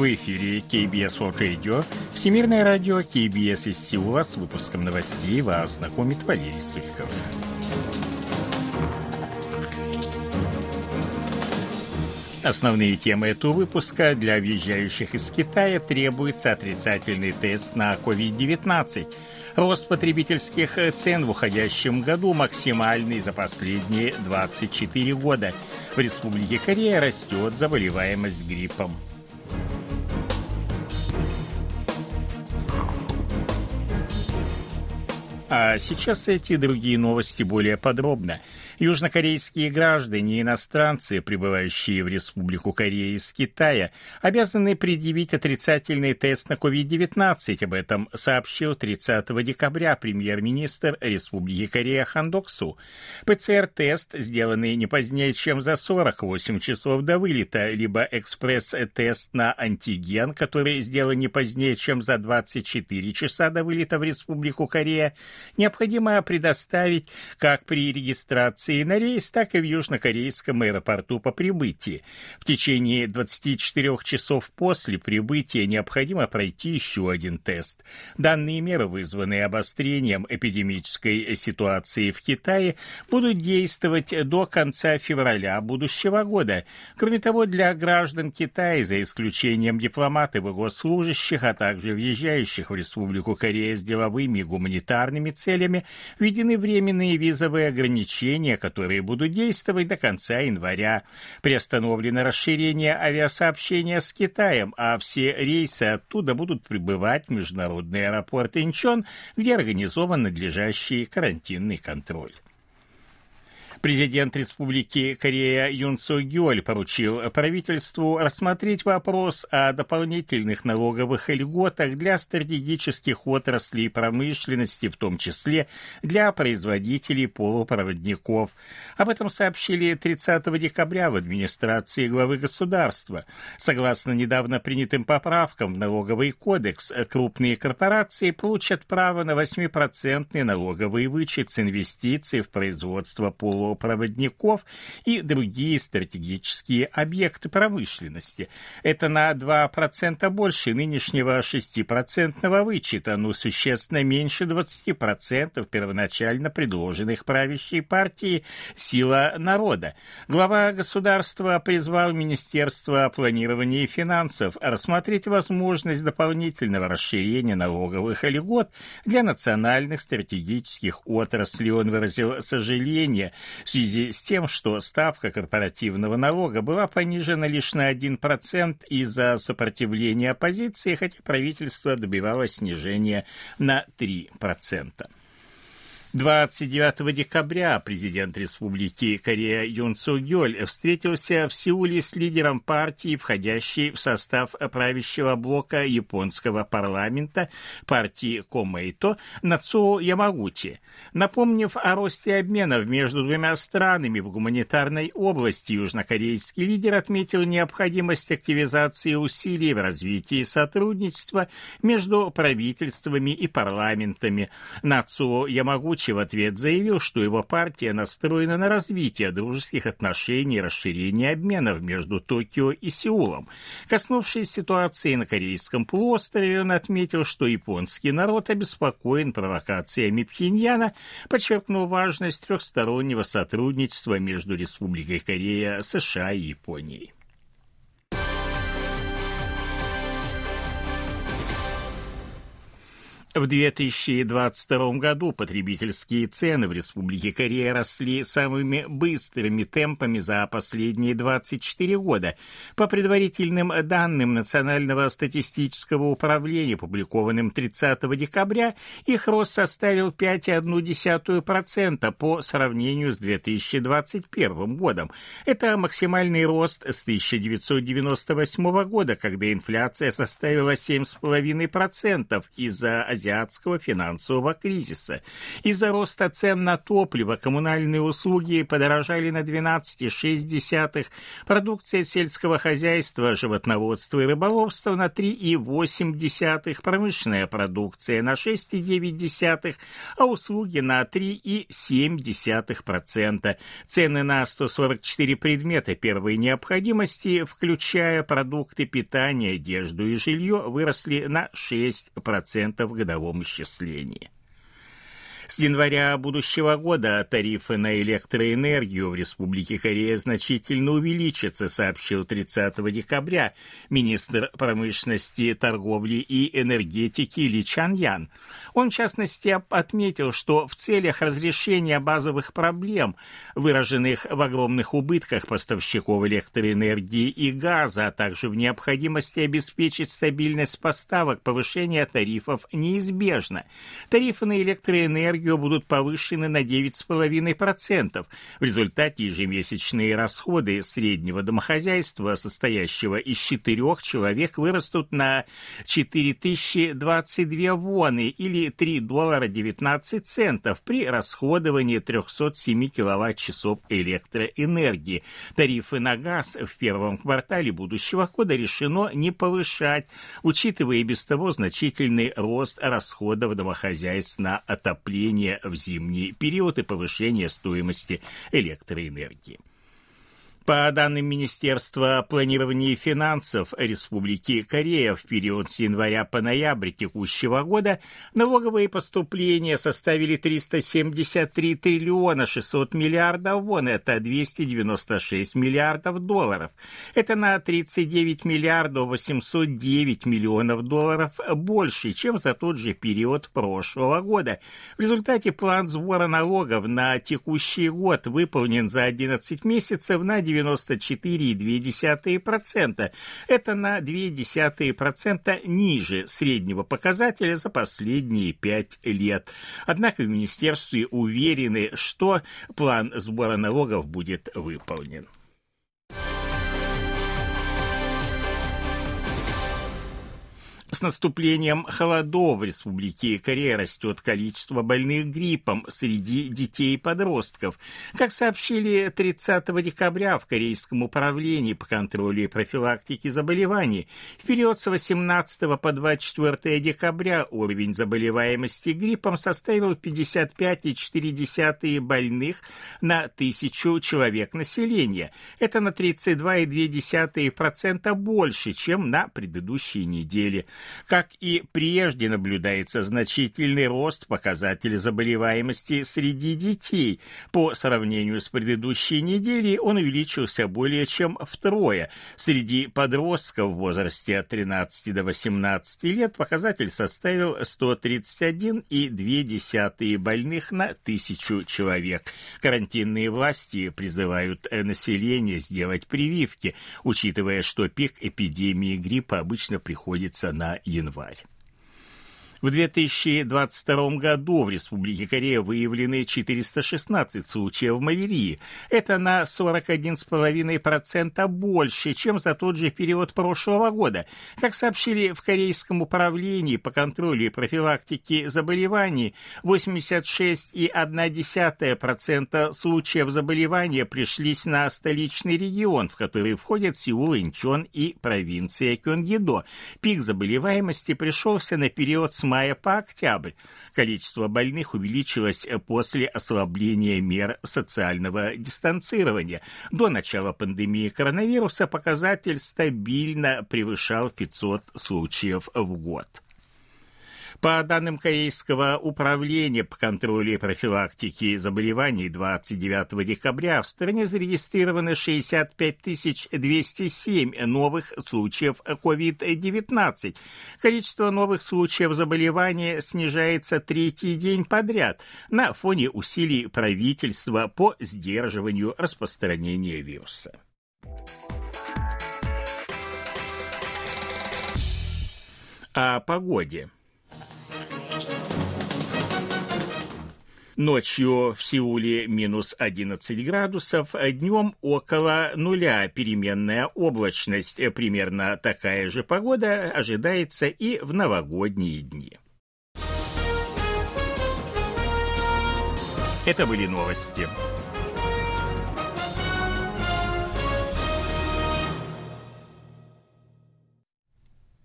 В эфире KBS World Radio, Всемирное радио KBS из Сеула с выпуском новостей вас знакомит Валерий Суриков. Основные темы этого выпуска для въезжающих из Китая требуется отрицательный тест на COVID-19. Рост потребительских цен в уходящем году максимальный за последние 24 года. В Республике Корея растет заболеваемость гриппом. А сейчас эти другие новости более подробно. Южнокорейские граждане и иностранцы, прибывающие в Республику Корея из Китая, обязаны предъявить отрицательный тест на COVID-19. Об этом сообщил 30 декабря премьер-министр Республики Корея Хан Доксу. ПЦР-тест, сделанный не позднее, чем за 48 часов до вылета, либо экспресс-тест на антиген, который сделан не позднее, чем за 24 часа до вылета в Республику Корея, необходимо предоставить как при регистрации регистрации на рейс, так и в южнокорейском аэропорту по прибытии. В течение 24 часов после прибытия необходимо пройти еще один тест. Данные меры, вызванные обострением эпидемической ситуации в Китае, будут действовать до конца февраля будущего года. Кроме того, для граждан Китая, за исключением дипломатов и госслужащих, а также въезжающих в Республику Корея с деловыми и гуманитарными целями, введены временные визовые ограничения, которые будут действовать до конца января. Приостановлено расширение авиасообщения с Китаем, а все рейсы оттуда будут прибывать в международный аэропорт Инчон, где организован надлежащий карантинный контроль. Президент Республики Корея Юн Су Гёль поручил правительству рассмотреть вопрос о дополнительных налоговых льготах для стратегических отраслей промышленности, в том числе для производителей полупроводников. Об этом сообщили 30 декабря в администрации главы государства. Согласно недавно принятым поправкам в налоговый кодекс, крупные корпорации получат право на 8% налоговый вычет с инвестиций в производство полупроводников проводников и другие стратегические объекты промышленности. Это на 2% больше нынешнего 6% вычета, но существенно меньше 20% первоначально предложенных правящей партией «Сила народа». Глава государства призвал Министерство планирования и финансов рассмотреть возможность дополнительного расширения налоговых льгот для национальных стратегических отраслей. Он выразил сожаление в связи с тем, что ставка корпоративного налога была понижена лишь на 1% из-за сопротивления оппозиции, хотя правительство добивалось снижения на 3%. 29 декабря президент Республики Корея Юн Су Гёль встретился в Сеуле с лидером партии, входящей в состав правящего блока японского парламента партии Комэйто Нацуо Ямагути. Напомнив о росте обменов между двумя странами в гуманитарной области, южнокорейский лидер отметил необходимость активизации усилий в развитии сотрудничества между правительствами и парламентами. Нацуо Ямагути Фаучи в ответ заявил, что его партия настроена на развитие дружеских отношений и расширение обменов между Токио и Сеулом. Коснувшись ситуации на Корейском полуострове, он отметил, что японский народ обеспокоен провокациями Пхеньяна, подчеркнул важность трехстороннего сотрудничества между Республикой Корея, США и Японией. В 2022 году потребительские цены в Республике Корея росли самыми быстрыми темпами за последние 24 года. По предварительным данным Национального статистического управления, опубликованным 30 декабря, их рост составил 5,1% по сравнению с 2021 годом. Это максимальный рост с 1998 года, когда инфляция составила 7,5% из-за азиатских азиатского финансового кризиса. Из-за роста цен на топливо, коммунальные услуги подорожали на 12,6%, продукция сельского хозяйства, животноводства и рыболовства на 3,8%, промышленная продукция на 6,9%, а услуги на 3,7%. Цены на 144 предмета первой необходимости, включая продукты питания, одежду и жилье, выросли на 6% в годовом исчислении. С января будущего года тарифы на электроэнергию в Республике Корея значительно увеличатся, сообщил 30 декабря министр промышленности, торговли и энергетики Ли Чан Ян. Он, в частности, отметил, что в целях разрешения базовых проблем, выраженных в огромных убытках поставщиков электроэнергии и газа, а также в необходимости обеспечить стабильность поставок, повышение тарифов неизбежно. Тарифы на электроэнергию энергию будут повышены на 9,5%. В результате ежемесячные расходы среднего домохозяйства, состоящего из четырех человек, вырастут на 4022 воны или 3 доллара 19 центов при расходовании 307 киловатт-часов электроэнергии. Тарифы на газ в первом квартале будущего года решено не повышать, учитывая и без того значительный рост расходов домохозяйств на отопление в зимний период и повышения стоимости электроэнергии. По данным Министерства планирования и финансов Республики Корея в период с января по ноябрь текущего года налоговые поступления составили 373 триллиона 600 миллиардов вон, это 296 миллиардов долларов. Это на 39 миллиардов 809 миллионов долларов больше, чем за тот же период прошлого года. В результате план сбора налогов на текущий год выполнен за 11 месяцев на 94,2%. Это на 0,2% ниже среднего показателя за последние пять лет. Однако в министерстве уверены, что план сбора налогов будет выполнен. С наступлением холодов в Республике Корея растет количество больных гриппом среди детей и подростков. Как сообщили 30 декабря в Корейском управлении по контролю и профилактике заболеваний, в период с 18 по 24 декабря уровень заболеваемости гриппом составил 55,4 больных на тысячу человек населения. Это на 32,2% больше, чем на предыдущей неделе. Как и прежде наблюдается значительный рост показателей заболеваемости среди детей. По сравнению с предыдущей неделей он увеличился более чем втрое. Среди подростков в возрасте от 13 до 18 лет показатель составил 131,2 больных на тысячу человек. Карантинные власти призывают население сделать прививки, учитывая, что пик эпидемии гриппа обычно приходится на январь. В 2022 году в Республике Корея выявлены 416 случаев малярии. Это на 41,5% больше, чем за тот же период прошлого года. Как сообщили в Корейском управлении по контролю и профилактике заболеваний, 86,1% случаев заболевания пришлись на столичный регион, в который входят Сеул, Инчон и провинция Кёнгидо. Пик заболеваемости пришелся на период с мая по октябрь. Количество больных увеличилось после ослабления мер социального дистанцирования. До начала пандемии коронавируса показатель стабильно превышал 500 случаев в год. По данным Корейского управления по контролю и профилактике заболеваний 29 декабря в стране зарегистрировано 65 207 новых случаев COVID-19. Количество новых случаев заболевания снижается третий день подряд на фоне усилий правительства по сдерживанию распространения вируса. О погоде. Ночью в Сеуле минус 11 градусов, днем около нуля переменная облачность. Примерно такая же погода ожидается и в новогодние дни. Это были новости.